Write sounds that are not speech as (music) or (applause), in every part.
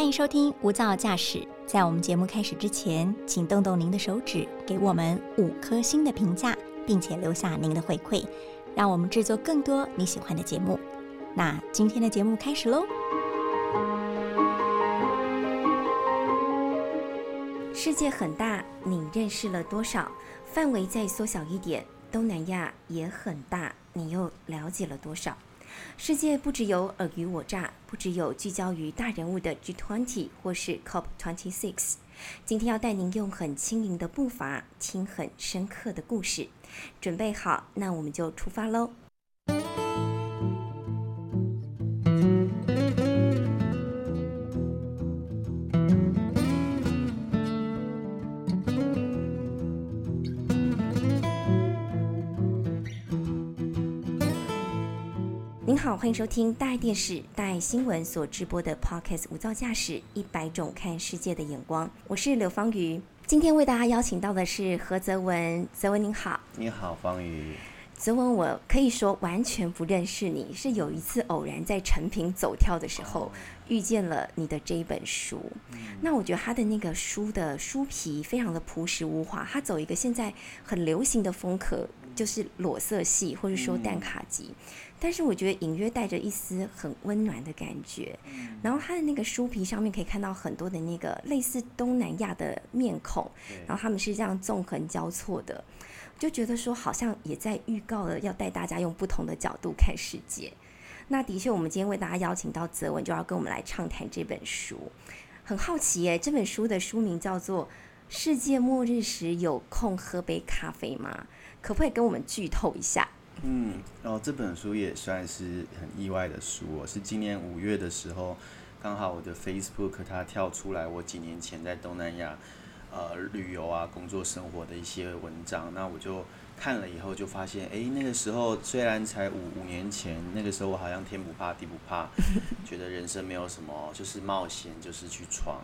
欢迎收听无噪驾驶。在我们节目开始之前，请动动您的手指，给我们五颗星的评价，并且留下您的回馈，让我们制作更多你喜欢的节目。那今天的节目开始喽！世界很大，你认识了多少？范围再缩小一点，东南亚也很大，你又了解了多少？世界不只有尔虞我诈，不只有聚焦于大人物的 G20 或是 COP26。今天要带您用很轻盈的步伐，听很深刻的故事。准备好，那我们就出发喽！好，欢迎收听大爱电视、大爱新闻所直播的 Podcast《无噪驾驶：一百种看世界的眼光》。我是刘芳瑜，今天为大家邀请到的是何泽文。泽文您好，你好，芳瑜。泽文，我可以说完全不认识你，是有一次偶然在成品走跳的时候遇见了你的这一本书。那我觉得他的那个书的书皮非常的朴实无华，他走一个现在很流行的风格，就是裸色系或者说淡卡基。但是我觉得隐约带着一丝很温暖的感觉，然后它的那个书皮上面可以看到很多的那个类似东南亚的面孔，然后他们是这样纵横交错的，就觉得说好像也在预告了要带大家用不同的角度看世界。那的确，我们今天为大家邀请到泽文，就要跟我们来畅谈这本书。很好奇耶，这本书的书名叫做《世界末日时有空喝杯咖啡吗》？可不可以跟我们剧透一下？嗯，然后这本书也算是很意外的书哦，是今年五月的时候，刚好我的 Facebook 它跳出来我几年前在东南亚呃旅游啊、工作生活的一些文章，那我就看了以后就发现，哎，那个时候虽然才五五年前，那个时候我好像天不怕地不怕，(laughs) 觉得人生没有什么，就是冒险，就是去闯。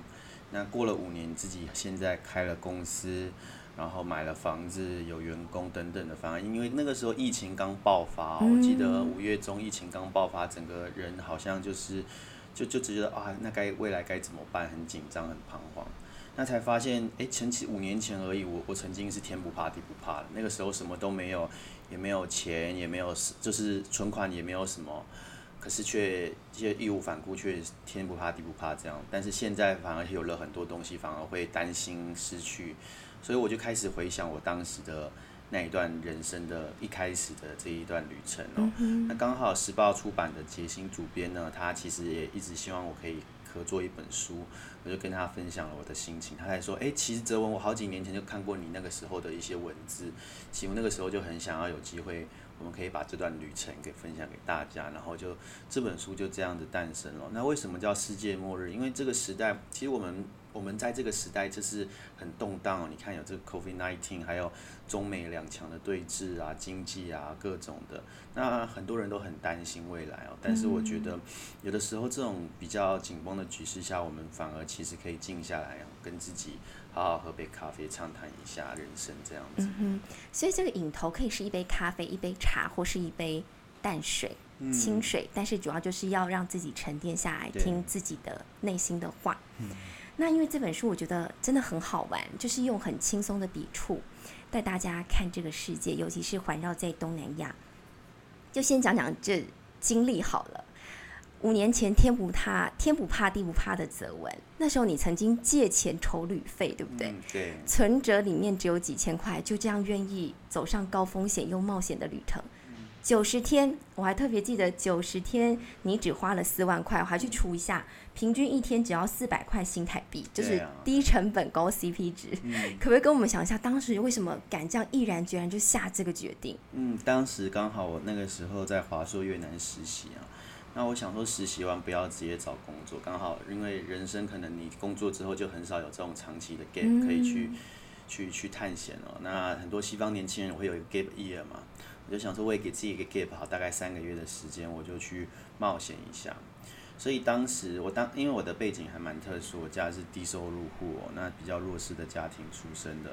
那过了五年，自己现在开了公司。然后买了房子，有员工等等的，反而因为那个时候疫情刚爆发，我记得五月中疫情刚爆发，整个人好像就是就就只觉得啊，那该未来该怎么办？很紧张，很彷徨。那才发现，哎，前期五年前而已，我我曾经是天不怕地不怕的，那个时候什么都没有，也没有钱，也没有就是存款也没有什么，可是却这些义无反顾，却天不怕地不怕这样。但是现在反而有了很多东西，反而会担心失去。所以我就开始回想我当时的那一段人生的一开始的这一段旅程哦。那刚好时报出版的杰星主编呢，他其实也一直希望我可以合作一本书，我就跟他分享了我的心情。他还说：“哎，其实泽文，我好几年前就看过你那个时候的一些文字，其实那个时候就很想要有机会，我们可以把这段旅程给分享给大家。然后就这本书就这样子诞生了。那为什么叫世界末日？因为这个时代，其实我们。我们在这个时代就是很动荡，你看有这个 COVID-19，还有中美两强的对峙啊，经济啊各种的，那很多人都很担心未来哦。但是我觉得有的时候这种比较紧绷的局势下，我们反而其实可以静下来，跟自己好好喝杯咖啡，畅谈一下人生这样子。嗯哼，所以这个影头可以是一杯咖啡、一杯茶，或是一杯淡水、清水，但是主要就是要让自己沉淀下来，听自己的内心的话。那因为这本书我觉得真的很好玩，就是用很轻松的笔触带大家看这个世界，尤其是环绕在东南亚。就先讲讲这经历好了。五年前天不怕天不怕地不怕的泽文，那时候你曾经借钱筹旅费，对不对？对。存折里面只有几千块，就这样愿意走上高风险又冒险的旅程。九十天，我还特别记得九十天，你只花了四万块，我还去除一下，平均一天只要四百块新台币，就是低成本高 CP 值。可不可以跟我们想一下，当时为什么敢这样毅然决然就下这个决定？嗯，当时刚好我那个时候在华硕越南实习啊，那我想说实习完不要直接找工作，刚好因为人生可能你工作之后就很少有这种长期的 gap 可以去去去探险哦。那很多西方年轻人会有一个 gap year 嘛。我就想说，我也给自己一个 gap，好，大概三个月的时间，我就去冒险一下。所以当时我当，因为我的背景还蛮特殊，我家是低收入户哦，那比较弱势的家庭出身的。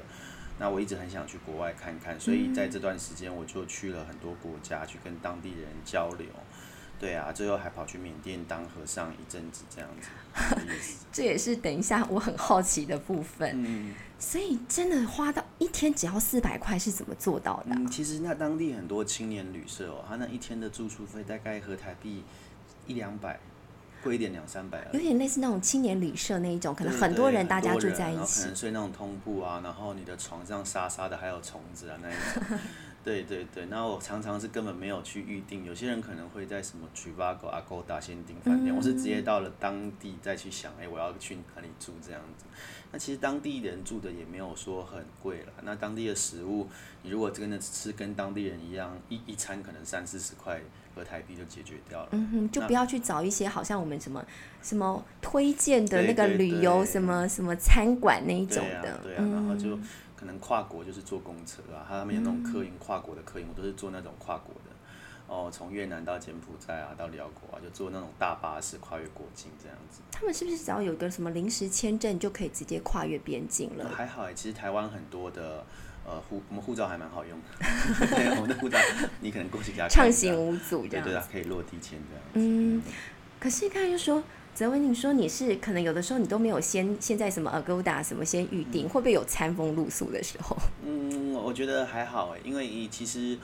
那我一直很想去国外看看，所以在这段时间我就去了很多国家去跟当地人交流。对啊，最后还跑去缅甸当和尚一阵子，这样子。(laughs) 这也是等一下我很好奇的部分。嗯，所以真的花到一天只要四百块是怎么做到的啊、嗯，其实那当地很多青年旅社哦，他那一天的住宿费大概合台币一两百，贵一点两三百。有点类似那种青年旅社那一种，可能很多人大家住在一起可能。睡那种通铺啊，然后你的床上沙沙的还有虫子啊那一种。对 (laughs) 对对，然后我常常是根本没有去预定，有些人可能会在什么 Trivago、Agoda 先订饭店，我是直接到了当地再去想，哎，我要去哪里住这样子。那其实当地人住的也没有说很贵了，那当地的食物，你如果真的吃跟当地人一样，一一餐可能三四十块合台币就解决掉了。嗯哼，就不要去找一些好像我们什么什么推荐的那个旅游什么什么餐馆那一种对啊的，，对啊，然后就嗯可能跨国就是坐公车啊，他们有那种客运跨国的客运，我都是坐那种跨国的，哦，从越南到柬埔寨啊，到辽国啊，就坐那种大巴士跨越国境这样子。他们是不是只要有个什么临时签证就可以直接跨越边境了？还好哎、其实台湾很多的呃护，我们护照还蛮好用的，(laughs) 对，我们的护照你可能过去给他看一下畅行无阻这样子。对对啊，可以落地签这样子。嗯，可是刚才又说，泽文，你说你是可能有的时候你都没有先现在什么 Agoda 什么先预定，会不会有餐风露宿的时候？(laughs) 嗯，我觉得还好哎，因为其实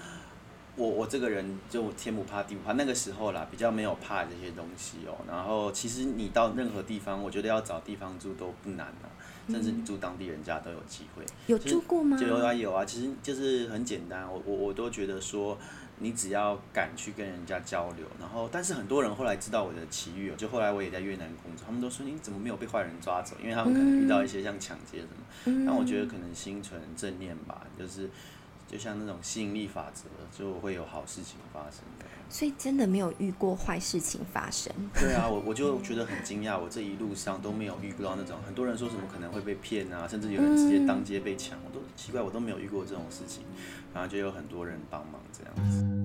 我我这个人就天不怕地不怕，那个时候啦比较没有怕这些东西哦。然后其实你到任何地方，我觉得要找地方住都不难啊，甚至你住当地人家都有机会。有住过吗？就有啊有啊，其实就是很简单，我我我都觉得说，你只要敢去跟人家交流，然后但是很多人后来知道我的奇遇哦，就后来我也在越南工作，他们都说你怎么没有被坏人抓走？因为他们可能遇到一些像抢劫什么，嗯但我觉得可能心存正念吧，就是就像那种吸引力法则，就会有好事情发生。所以真的没有遇过坏事情发生。对啊，我我就觉得很惊讶，我这一路上都没有遇到那种很多人说什么可能会被骗啊，甚至有人直接当街被抢，我都奇怪，我都没有遇过这种事情，然后就有很多人帮忙这样子。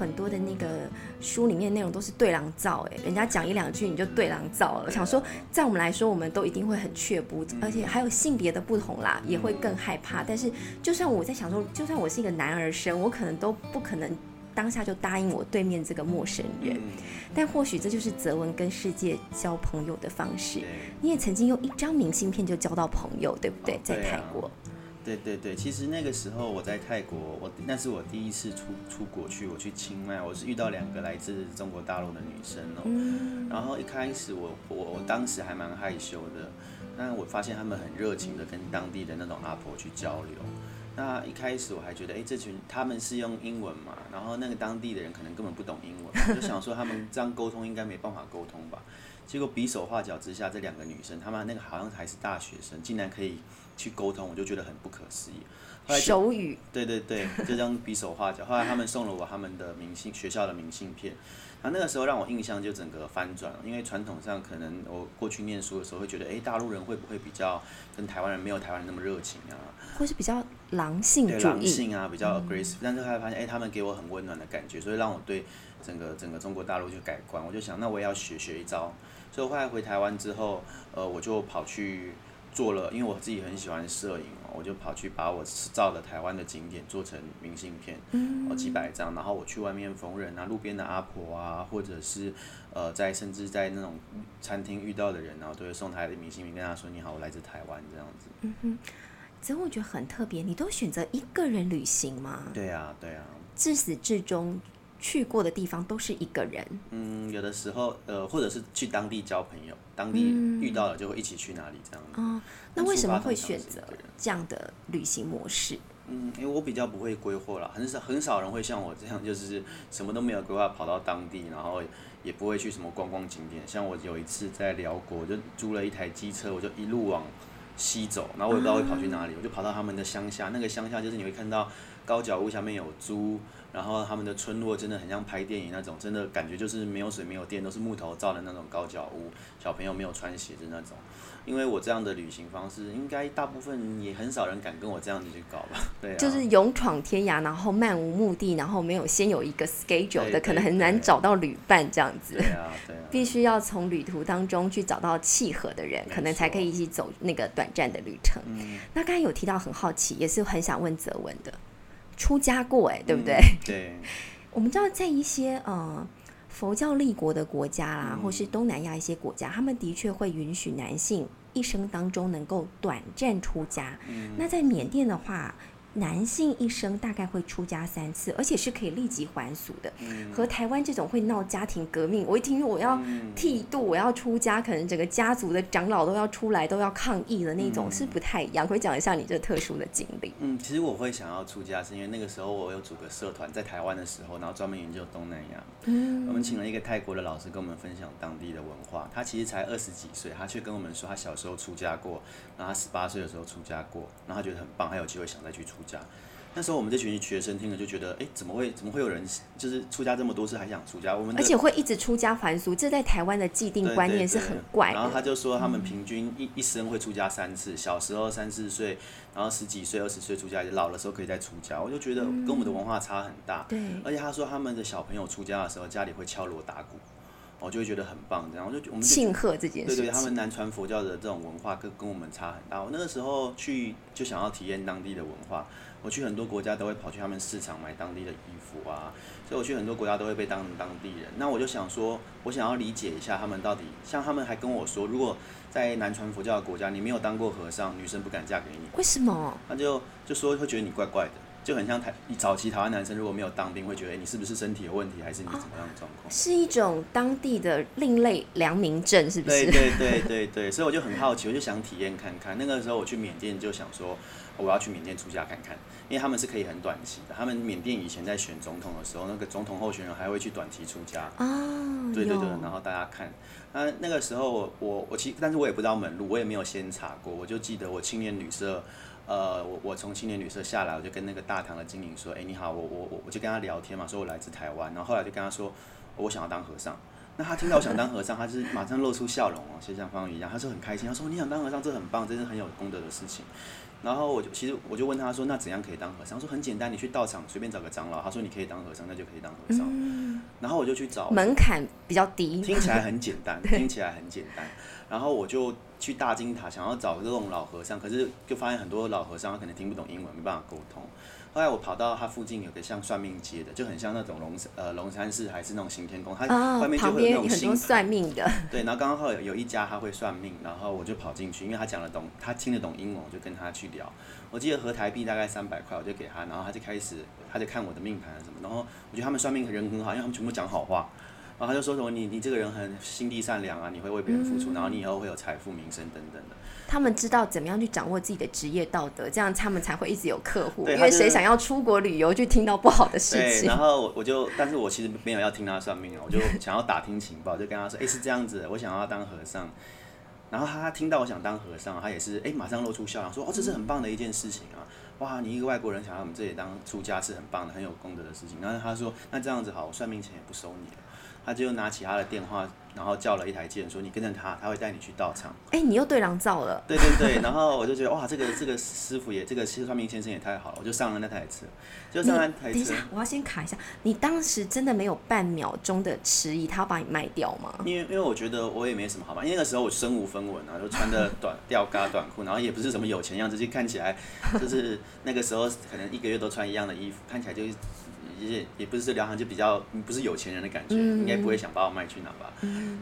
很多的那个书里面内容都是对狼照，哎，人家讲一两句你就对狼照了。我想说，在我们来说，我们都一定会很却步，而且还有性别的不同啦，也会更害怕。但是，就算我在想说，就算我是一个男儿身，我可能都不可能当下就答应我对面这个陌生人。嗯，但或许这就是泽文跟世界交朋友的方式。你也曾经用一张明信片就交到朋友，对不对？在泰国，对对对，其实那个时候我在泰国，我那是我第一次出出国去，我去清迈，我是遇到两个来自中国大陆的女生哦。嗯，然后一开始我我我当时还蛮害羞的，但我发现他们很热情的跟当地的那种阿婆去交流。那一开始我还觉得，哎，这群他们是用英文嘛，然后那个当地的人可能根本不懂英文，我就想说他们这样沟通应该没办法沟通吧。结果比手画脚之下，这两个女生，她们那个好像还是大学生，竟然可以去沟通，我就觉得很不可思议。后来手语，对对对，(laughs) 就这样比手画脚。后来他们送了我他们的明信学校的明信片，然后那个时候让我印象就整个翻转了，因为传统上可能我过去念书的时候会觉得，哎，大陆人会不会比较跟台湾人没有台湾人那么热情啊？或是比较狼性对，主义，狼性啊，比较 aggressive，、但是后来发现，哎，他们给我很温暖的感觉，所以让我对整个整个中国大陆就改观。我就想，那我也要学学一招。所以我后来回台湾之后，呃，我就跑去做了，因为我自己很喜欢摄影哦，我就跑去把我照的台湾的景点做成明信片，哦几百张，然后我去外面逢人啊，路边的阿婆啊，或者是呃在甚至在那种餐厅遇到的人，然后都会送他的明信片，跟他说你好，我来自台湾这样子。这我觉得很特别。你都选择一个人旅行吗？对啊，对啊。至始至终去过的地方都是一个人。嗯，有的时候，呃，或者是去当地交朋友，当地遇到了就会一起去哪里这样子。哦，那为什么会选择这样的旅行模式？嗯，因为我比较不会规划了，很少很少人会像我这样，就是什么都没有规划，跑到当地，然后也不会去什么观光景点。像我有一次在辽国，我就租了一台机车，我就一路往西走，然后我也不知道会跑去哪里，我就跑到他们的乡下，那个乡下就是你会看到高脚屋下面有猪，然后他们的村落真的很像拍电影那种，真的感觉就是没有水没有电，都是木头造的那种高脚屋，小朋友没有穿鞋子那种。因为我这样的旅行方式，应该大部分也很少人敢跟我这样子去搞吧？(laughs) 对啊。就是勇闯天涯，然后漫无目的，然后没有先有一个 schedule 的，可能很难找到旅伴这样子。对啊，对啊。(laughs) 必须要从旅途当中去找到契合的人，可能才可以一起走那个短暂的旅程。嗯。那刚才有提到很好奇，也是很想问泽文的，出家过哎，对不对？对。(laughs) 我们知道在一些呃。佛教立国的国家啦，或是东南亚一些国家，他们的确会允许男性一生当中能够短暂出家。那在缅甸的话。男性一生大概会出家三次，而且是可以立即还俗的。和台湾这种会闹家庭革命，我一听我要剃度，我要出家，可能整个家族的长老都要出来，都要抗议的那种，是不太一样。可以讲一下你这特殊的经历。嗯，其实我会想要出家，是因为那个时候我有组个社团，在台湾的时候，然后专门研究东南亚。嗯，我们请了一个泰国的老师跟我们分享当地的文化。他其实才二十几岁，他却跟我们说他小时候出家过，然后他十八岁的时候出家过，然后他觉得很棒，他有机会想再去出。出家，那时候我们这群学生听了就觉得，哎，怎么会怎么会有人就是出家这么多次还想出家？我们而且会一直出家还俗，这在台湾的既定观念是很怪。然后他就说，他们平均一一生会出家三次，小时候三四岁，然后十几岁、二十岁出家，老的时候可以再出家。我就觉得跟我们的文化差很大。对。而且他说他们的小朋友出家的时候，家里会敲锣打鼓。我就会觉得很棒，这样我就我们庆贺这件事。对对，他们南传佛教的这种文化跟跟我们差很大。我那个时候去就想要体验当地的文化，我去很多国家都会跑去他们市场买当地的衣服啊，所以我去很多国家都会被当成当地人。那我就想说，我想要理解一下他们到底，像他们还跟我说，如果在南传佛教的国家，你没有当过和尚，女生不敢嫁给你。为什么？他就就说会觉得你怪怪的。就很像台早期台湾男生如果没有当兵，会觉得你是不是身体有问题，还是你怎么样的状况？是一种当地的另类良民证，是不是？对对对对对，所以我就很好奇，我就想体验看看。那个时候我去缅甸就想说，我要去缅甸出家看看，因为他们是可以很短期的。他们缅甸以前在选总统的时候，那个总统候选人还会去短期出家。哦，对对对，然后大家看，那那个时候我我其实，但是我也不知道门路，我也没有先查过，我就记得我青年旅社。呃，我我从青年旅社下来，我就跟那个大堂的经理说，哎，你好，我我我我就跟他聊天嘛，说我来自台湾，然后后来就跟他说，我想要当和尚。那他听到我想当和尚，他是马上露出笑容哦，就像方宇一样，他说很开心，他说你想当和尚，这很棒，这是很有功德的事情。然后我就其实我就问他说，那怎样可以当和尚？他说很简单，你去道场随便找个长老，他说你可以当和尚，那就可以当和尚。然后我就去找，门槛比较低，听起来很简单，听起来很简单。然后我就。去大金塔想要找这种老和尚，可是就发现很多老和尚他可能听不懂英文，没办法沟通。后来我跑到他附近有个像算命街的，就很像那种龙呃龙山寺还是那种行天宫，他外面就会有那种星算命的。(laughs) 对，然后刚刚好有有一家他会算命，然后我就跑进去，因为他讲得懂，他听得懂英文，我就跟他去聊。我记得合台币大概三百块，我就给他，然后他就开始他就看我的命盘什么，然后我觉得他们算命人很好，因为他们全部讲好话。然后他就说什么你你这个人很心地善良啊，你会为别人付出，然后你以后会有财富、名声等等的。他们知道怎么样去掌握自己的职业道德，这样他们才会一直有客户。因为谁想要出国旅游就听到不好的事情？对，然后我我就，但是我其实没有要听他算命啊，我就想要打听情报，就跟他说，哎，是这样子，我想要当和尚。然后他听到我想当和尚，他也是哎，马上露出笑容，说哦，这是很棒的一件事情啊！哇，你一个外国人想要我们这里当出家是很棒的，很有功德的事情。然后他说，那这样子好，我算命钱也不收你了。他就拿起他的电话，然后叫了一台剑，说：“你跟着他，他会带你去道场。”哎，你又对狼照了。对对对，然后我就觉得哇，这个这个师傅也，这个算命先生也太好了，我就上了那台车，就上那台车。等一下，我要先卡一下，你当时真的没有半秒钟的迟疑，他要把你卖掉吗？因为因为我觉得我也没什么好嘛，因为那个时候我身无分文啊，就穿着短吊嘎短裤，然后也不是什么有钱样子，就看起来就是那个时候可能一个月都穿一样的衣服，看起来就。也也不是聊行，就比较不是有钱人的感觉，应该不会想把我卖去哪吧。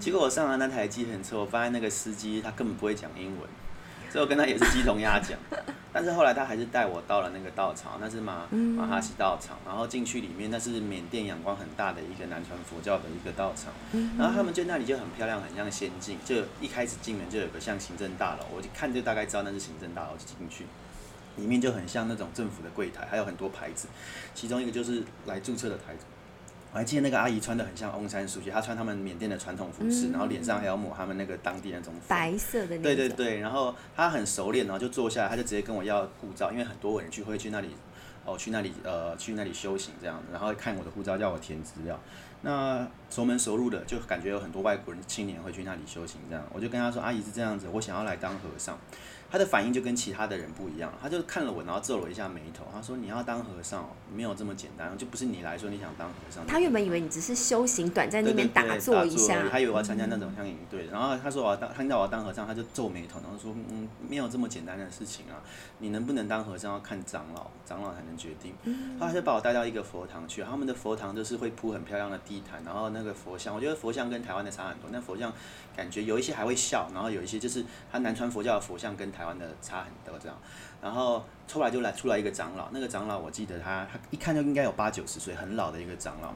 结果我上了那台计程车，我发现那个司机他根本不会讲英文，(laughs) 所以我跟他也是鸡同鸭讲。(laughs) 但是后来他还是带我到了那个道场，那是马马哈西道场，然后进去里面，那是缅甸阳光很大的一个南传佛教的一个道场。然后他们就那里就很漂亮，很像仙境。就一开始进门就有个像行政大楼，我就看就大概知道那是行政大楼，就进去。里面就很像那种政府的柜台，还有很多牌子，其中一个就是来注册的台子。我还记得那个阿姨穿的很像翁山书记，她穿他们缅甸的传统服饰，然后脸上还要抹他们那个当地那种白色的。对对对，然后她很熟练，然后就坐下来，她就直接跟我要护照，因为很多人去会去那里。哦去那里呃去那里修行这样子，然后看我的护照叫我填资料。那熟门熟路的就感觉有很多外国人青年会去那里修行这样，我就跟她说阿姨是这样子，我想要来当和尚。他的反应就跟其他的人不一样，他就看了我，然后皱了一下眉头。他说：“你要当和尚，没有这么简单，就不是你来说你想当和尚。”他原本以为你只是修行，短在那边打坐一下，他以为我要参加那种像营队。然后他说我要当，听到我要当和尚，他就皱眉头，然后说：“嗯，没有这么简单的事情啊，你能不能当和尚要看长老，长老才能决定。”他就把我带到一个佛堂去，他们的佛堂就是会铺很漂亮的地毯，然后那个佛像，我觉得佛像跟台湾的差很多。那佛像感觉有一些还会笑，然后有一些就是他南传佛教的佛像跟台湾的差很。多这样，然后后来就来出来一个长老，那个长老我记得他，他一看就应该有八九十岁，很老的一个长老，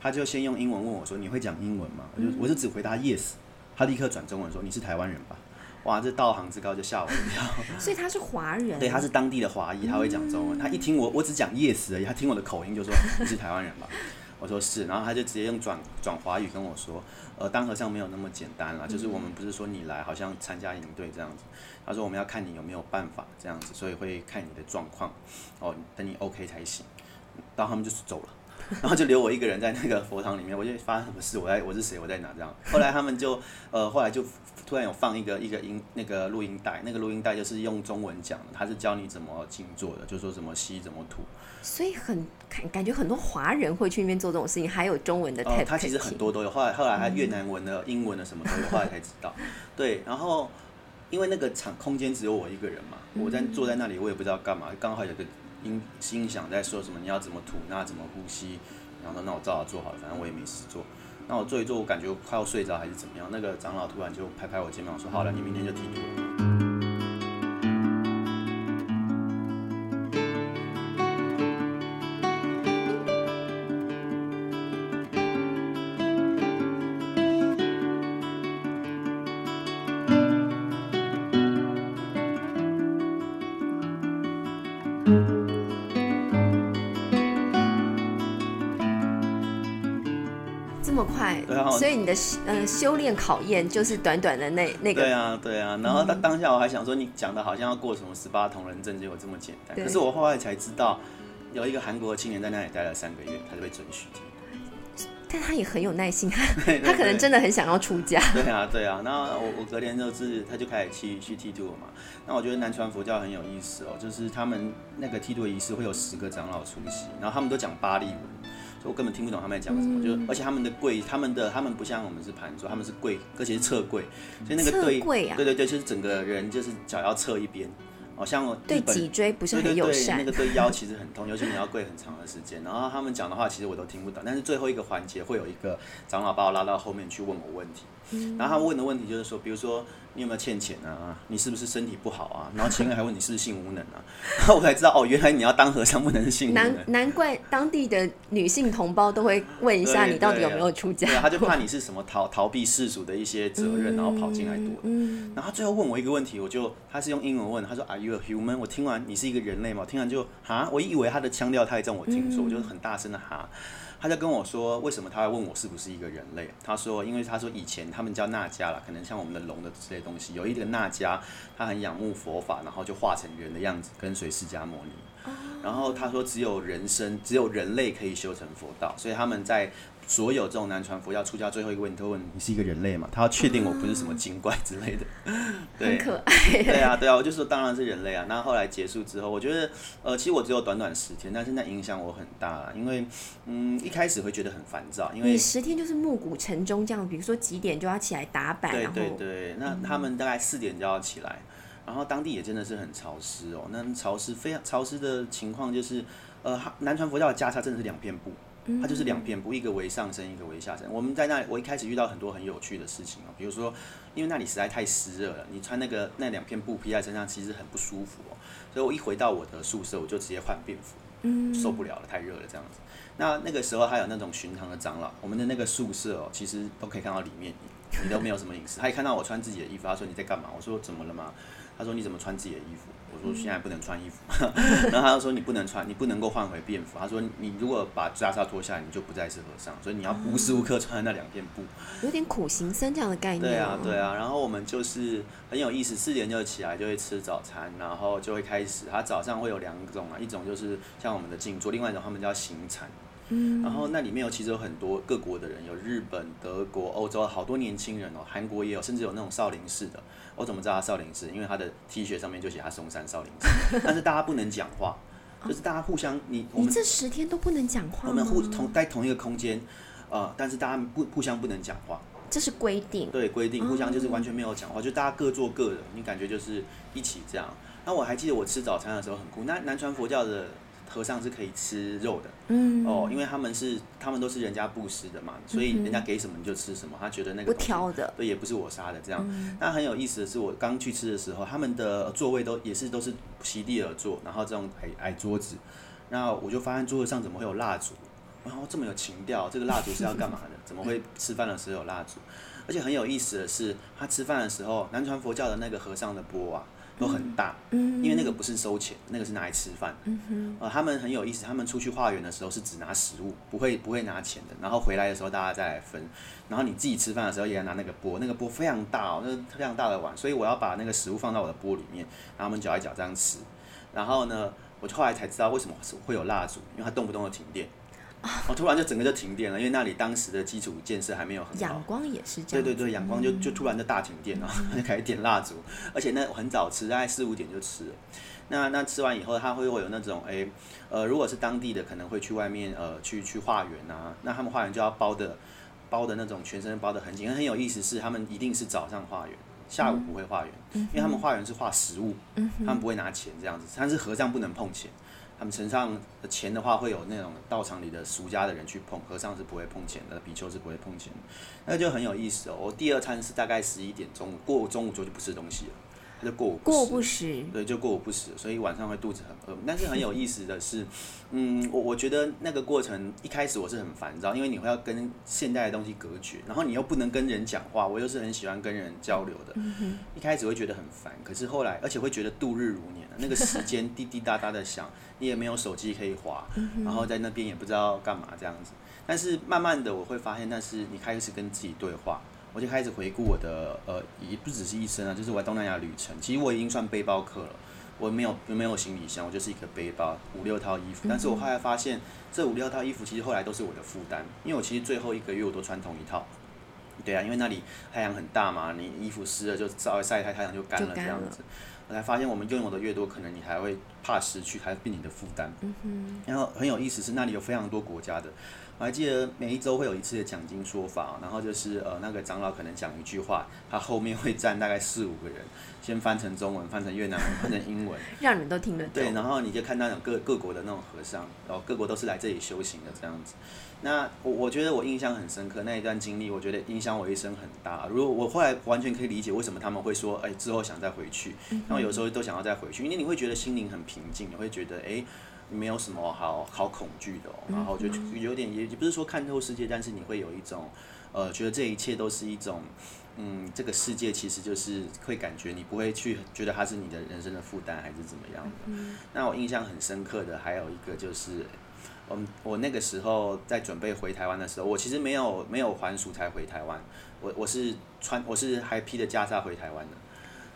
他就先用英文问我说：“你会讲英文吗？”我就我就只回答 yes，他立刻转中文说：“你是台湾人吧？”哇，这道行之高就吓我一跳。所以他是华人，对，他是当地的华裔，他会讲中文。他一听我我只讲 yes 而已，他听我的口音就说：“你是台湾人吧？”我说是，然后他就直接用转转华语跟我说：“呃，当和尚没有那么简单啦，就是我们不是说你来好像参加营队这样子。”他说：“我们要看你有没有办法这样子，所以会看你的状况，哦，等你 OK 才行。”然后他们就是走了，然后就留我一个人在那个佛堂里面。我就发生什么事？我在我是谁？我在哪？这样。后来他们就呃，后来就突然有放一个一个音那个录音带，那个录音带就是用中文讲的，他是教你怎么静坐的，就说怎么吸怎么吐。所以很感感觉很多华人会去那边做这种事情，还有中文的。哦，他其实很多都有。后来后来还越南文的、英文的什么都有，后来才知道。(laughs) 对，然后。因为那个场空间只有我一个人嘛，我在坐在那里，我也不知道干嘛，刚好有个音音响在说什么，你要怎么吐，那怎么呼吸，然后说那我照着做好了，反正我也没事做。那我做一做，我感觉快要睡着还是怎么样，那个长老突然就拍拍我肩膀说：“好了，你明天就剃度。”了的呃修炼考验就是短短的那那个。对啊对啊，然后当当下我还想说你讲的好像要过什么十八铜人阵，结果这么简单。可是我后来才知道，有一个韩国青年在那里待了三个月，他就被准许 (laughs) 但他也很有耐心，他他可能真的很想要出家。对啊对啊，那我我隔天就是他就开始去去剃度了嘛。那我觉得南传佛教很有意思哦，就是他们那个剃度仪式会有十个长老出席，然后他们都讲巴利文。所以我根本听不懂他们在讲什么，就而且他们的跪，他们的他们不像我们是盘坐，他们是跪，而且是侧跪，所以那个对对对对，就是整个人就是脚要侧一边，哦，像对脊椎不是很友善，那个对腰其实很痛，尤其你要跪很长的时间。然后他们讲的话其实我都听不懂，但是最后一个环节会有一个长老把我拉到后面去问我问题，然后他问的问题就是说，比如说。你有没有欠钱啊？你是不是身体不好啊？然后前面还问你是不是性无能啊？(laughs) 然后我才知道哦，原来你要当和尚不能是性无能。难难怪当地的女性同胞都会问一下你到底有没有出家。对，他就怕你是什么逃逃避世俗的一些责任，然后跑进来躲。嗯。然后最后问我一个问题，我就他是用英文问，他说 Are you a human？我听完你是一个人类吗？听完就哈，我以为他的腔调太重，我听说我就很大声的哈。他就跟我说，为什么他会问我是不是一个人类？他说，因为他说以前他们叫那迦啦，可能像我们的龙的这些东西，有一个那迦，他很仰慕佛法，然后就化成人的样子跟随释迦牟尼。然后他说，只有人生，只有人类可以修成佛道，所以他们在。所有这种南传佛教出家最后一个问题，都问你是一个人类嘛？他要确定我不是什么精怪之类的。(laughs) 很可爱。对啊，对啊，我就说当然是人类啊。那后来结束之后，我觉得呃，其实我只有短短十天，但是那影响我很大，因为嗯，一开始会觉得很烦躁，因为你十天就是暮鼓晨钟这样，比如说几点就要起来打板，对对对。那他们大概四点就要起来，然后当地也真的是很潮湿哦。那潮湿非常潮湿的情况就是，呃，南传佛教的袈裟真的是两片布。它就是两片布，一个为上身，一个为下身。我们在那，我一开始遇到很多很有趣的事情哦，比如说，因为那里实在太湿热了，你穿那个那两片布披在身上，其实很不舒服哦。所以我一回到我的宿舍，我就直接换便服，受不了了，太热了这样子。那那个时候还有那种巡堂的长老，我们的那个宿舍哦，其实都可以看到里面，你都没有什么隐私。他一看到我穿自己的衣服，他说你在干嘛？我说怎么了吗？他说你怎么穿自己的衣服？我说现在不能穿衣服，然后他就说你不能穿，你不能够换回便服。他说你如果把袈裟脱下来，你就不再是和尚，所以你要无时无刻穿那两片布。有点苦行僧这样的概念。对啊，对啊。然后我们就是很有意思，四点就起来就会吃早餐，然后就会开始。他早上会有两种啊，一种就是像我们的静坐，另外一种他们叫行禅。嗯。然后那里面有其实有很多各国的人，有日本、德国、欧洲好多年轻人哦，韩国也有，甚至有那种少林寺的。我怎么知道他少林寺？因为他的 T 恤上面就写他嵩山少林寺。(laughs) 但是大家不能讲话，就是大家互相你你这十天都不能讲话我们互同在同一个空间，呃，但是大家不互相不能讲话。这是规定。对，规定互相就是完全没有讲话，就大家各做各的，你感觉就是一起这样。那我还记得我吃早餐的时候很酷，那南传佛教的。和尚是可以吃肉的，嗯，哦，因为他们是他们都是人家布施的嘛，所以人家给什么你就吃什么。他觉得那个不挑的，对，也不是我杀的这样。那很有意思的是，我刚去吃的时候，他们的座位都也是都是席地而坐，然后这种矮矮桌子，那我就发现桌子上怎么会有蜡烛？然后这么有情调，这个蜡烛是要干嘛的？怎么会吃饭的时候有蜡烛？而且很有意思的是，他吃饭的时候，南传佛教的那个和尚的钵啊。都很大，因为那个不是收钱，那个是拿来吃饭。呃，他们很有意思，他们出去化缘的时候是只拿食物，不会不会拿钱的。然后回来的时候大家再来分。然后你自己吃饭的时候也要拿那个钵，那个钵非常大哦，那个非常大的碗，所以我要把那个食物放到我的钵里面，然后我们搅一搅这样吃。然后呢，我就后来才知道为什么会有蜡烛，因为它动不动就停电。我突然就整个就停电了，因为那里当时的基础建设还没有很好。阳光也是这样。对对对，阳光就就突然就大停电了，就开始点蜡烛，而且那很早吃，大概四五点就吃了。那那吃完以后，他会会有那种哎，呃，如果是当地的，可能会去外面呃去去化缘啊。那他们化缘就要包的包的那种全身包的很紧，很有意思是他们一定是早上化缘，下午不会化缘，因为他们化缘是化食物，他们不会拿钱这样子，但是和尚不能碰钱。他们身上的钱的话，会有那种道场里的俗家的人去碰，和尚是不会碰钱的，比丘是不会碰钱，那就很有意思哦。我第二餐是大概十一点钟，过中午就就不吃东西了。他就过午过不食，对，就过午不食，所以晚上会肚子很饿。但是很有意思的是，(laughs) 嗯，我我觉得那个过程一开始我是很烦躁，因为你会要跟现代的东西隔绝，然后你又不能跟人讲话，我又是很喜欢跟人交流的。一开始会觉得很烦，可是后来，而且会觉得度日如年那个时间滴滴答答的响，你也没有手机可以划，然后在那边也不知道干嘛这样子。但是慢慢的我会发现，那是你开始跟自己对话。我就开始回顾我的呃，也不只是一生啊，就是我东南亚旅程。其实我已经算背包客了，我没有没有行李箱，我就是一个背包，五六套衣服。但是我后来发现，这五六套衣服其实后来都是我的负担，因为我其实最后一个月我都穿同一套。对啊，因为那里太阳很大嘛，你衣服湿了就稍微晒一晒太阳就干了这样子。我才发现，我们拥有的越多，可能你还会怕失去，还是变你的负担。嗯哼。然后很有意思是，那里有非常多国家的。我还记得每一周会有一次的讲经说法，然后就是呃那个长老可能讲一句话，他后面会站大概四五个人，先翻成中文，翻成越南文，翻成英文，(laughs) 让人都听得懂。对，然后你就看那种各各国的那种和尚，然后各国都是来这里修行的这样子。那我我觉得我印象很深刻那一段经历，我觉得影响我一生很大。如果我后来完全可以理解为什么他们会说，哎，之后想再回去，然后有时候都想要再回去，因为你会觉得心灵很平静，你会觉得哎。没有什么好好恐惧的，然后就有点也也不是说看透世界，但是你会有一种，呃，觉得这一切都是一种，嗯，这个世界其实就是会感觉你不会去觉得它是你的人生的负担还是怎么样的。那我印象很深刻的还有一个就是，嗯我那个时候在准备回台湾的时候，我其实没有没有还俗才回台湾，我我是穿我是还披着袈裟回台湾的。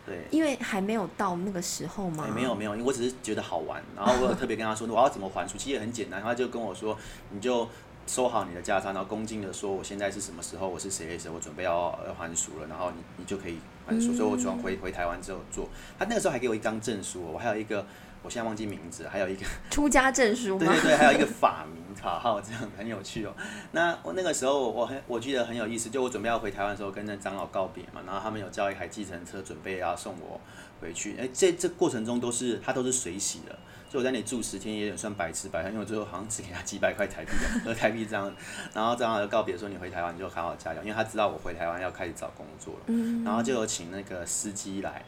对，因为还没有到那个时候嘛。没有没有，因为我只是觉得好玩，然后我有特别跟他说我要怎么还书，其实也很简单，他就跟我说，你就收好你的驾照，然后恭敬的说我现在是什么时候，我是谁谁谁，我准备要要还俗了，然后你你就可以还俗，所以我转回回台湾之后做。他那个时候还给我一张证书，我还有一个。我现在忘记名字，还有一个 (laughs) 出家证书吗？(laughs) 对对对，还有一个法名卡号，这样很有趣哦。那我那个时候我很我记得很有意思，就我准备要回台湾的时候，跟那长老告别嘛，然后他们有叫一台计程车准备要送我回去。哎，这这过程中都是他都是随喜的，所以我在那里住十天也有点算白吃白喝，因为我最后好像只给他几百块台币的 (laughs) 台币这样。然后长老就告别说你回台湾你就好好加油，因为他知道我回台湾要开始找工作了。嗯。然后就有请那个司机来。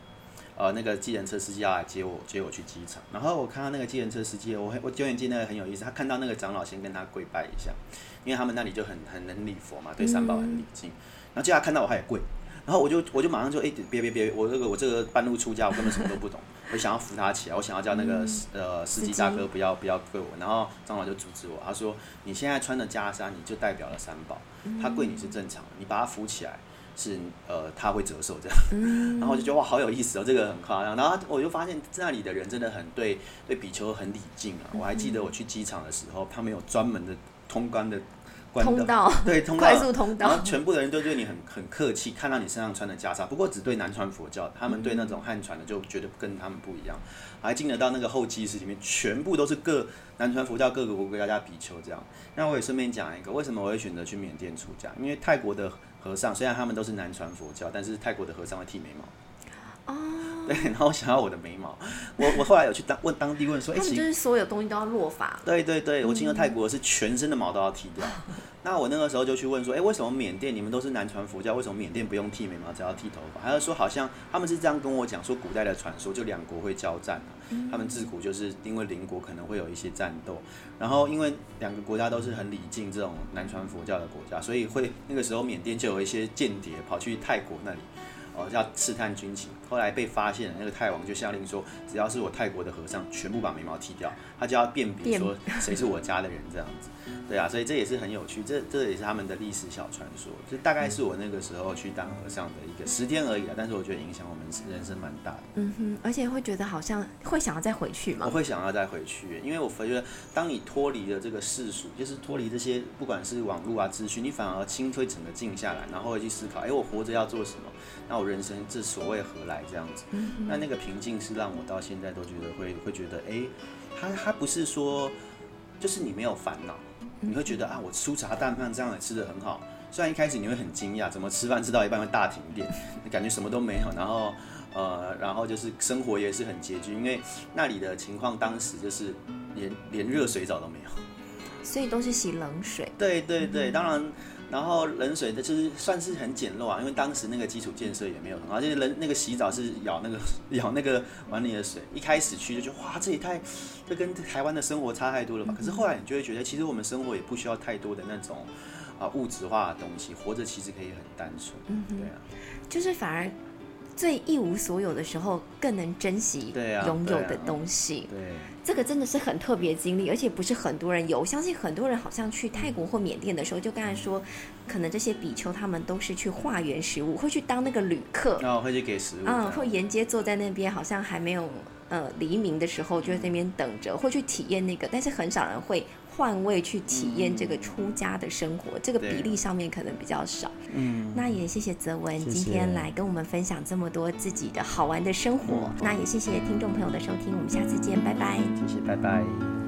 呃，那个计程车司机要来接我，接我去机场。然后我看到那个计程车司机，我我永远记得那个很有意思。他看到那个长老，先跟他跪拜一下，因为他们那里就很很能礼佛嘛，对三宝很礼敬。然后接下来看到我，他也跪。然后我就我就马上就哎、别别别，我这个我这个半路出家，我根本什么都不懂，我想要扶他起来，我想要叫那个、呃司机大哥不要不要跪我，然后长老就阻止我，他说你现在穿的袈裟，你就代表了三宝，他跪你是正常的，你把他扶起来。是呃，他会折寿这样，(laughs) 然后我就觉得哇，好有意思哦，这个很夸张。然后我就发现那里的人真的很对对比丘很礼敬啊。我还记得我去机场的时候，他们有专门的通关的关通道，对 (laughs) 通道快速通道然后全部的人都对你很很客气，看到你身上穿的袈裟，不过只对南传佛教，他们对那种汉传的就觉得跟他们不一样。还进得到那个候机室里面，全部都是各南传佛教各个国家比丘这样。那我也顺便讲一个，为什么我会选择去缅甸出家？因为泰国的和尚虽然他们都是南传佛教，但是泰国的和尚会剃眉毛。哦，对，然后我想要我的眉毛，我我后来有去当问当地问说，哎、其他们就是所有东西都要落发。对对对，我进了泰国是全身的毛都要剃掉。(laughs) 那我那个时候就去问说，哎、为什么缅甸你们都是南传佛教，为什么缅甸不用剃眉毛，只要剃头发？他就说好像他们是这样跟我讲，说古代的传说就两国会交战啊，他们自古就是因为邻国可能会有一些战斗，然后因为两个国家都是很礼敬这种南传佛教的国家，所以会那个时候缅甸就有一些间谍跑去泰国那里。哦，要刺探军情，后来被发现了，那个泰王就下令说，只要是我泰国的和尚，全部把眉毛剃掉，他就要辨别说谁是我家的人这样子。对啊，所以这也是很有趣，这这也是他们的历史小传说，这大概是我那个时候去当和尚的一个十天而已啊，但是我觉得影响我们人生蛮大的。嗯哼，而且会觉得好像会想要再回去嘛。我会想要再回去，因为我觉得当你脱离了这个世俗，就是脱离这些不管是网络啊资讯，你反而心会整个静下来，然后会去思考，哎，我活着要做什么？那我人生这所谓何来这样子？那那个平静是让我到现在都觉得会会觉得，哎，他他不是说就是你没有烦恼，你会觉得啊，我粗茶淡饭这样也吃的很好。虽然一开始你会很惊讶，怎么吃饭吃到一半会大停电，(laughs) 感觉什么都没有，然后呃，然后就是生活也是很拮据，因为那里的情况当时就是连连热水澡都没有。所以都是洗冷水。对对对，当然，然后冷水的就是算是很简陋啊，因为当时那个基础建设也没有很好，就是人那个洗澡是舀那个 (laughs) 舀那个碗里的水，一开始去就觉得哇，这也太，这跟台湾的生活差太多了吧？可是后来你就会觉得，其实我们生活也不需要太多的那种啊物质化的东西，活着其实可以很单纯，对啊。就是反而最一无所有的时候，更能珍惜拥有的东西。对，这个真的是很特别经历，而且不是很多人有。我相信很多人好像去泰国或缅甸的时候，就刚才说，可能这些比丘他们都是去化缘食物，会去当那个旅客，会去给食物，嗯，会沿街坐在那边，好像还没有呃黎明的时候，就在那边等着，会去体验那个，但是很少人会换位去体验这个出家的生活，这个比例上面可能比较少。嗯，那也谢谢泽文今天来跟我们分享这么多自己的好玩的生活。那也谢谢听众朋友的收听，我们下次见，拜拜。谢谢，拜拜。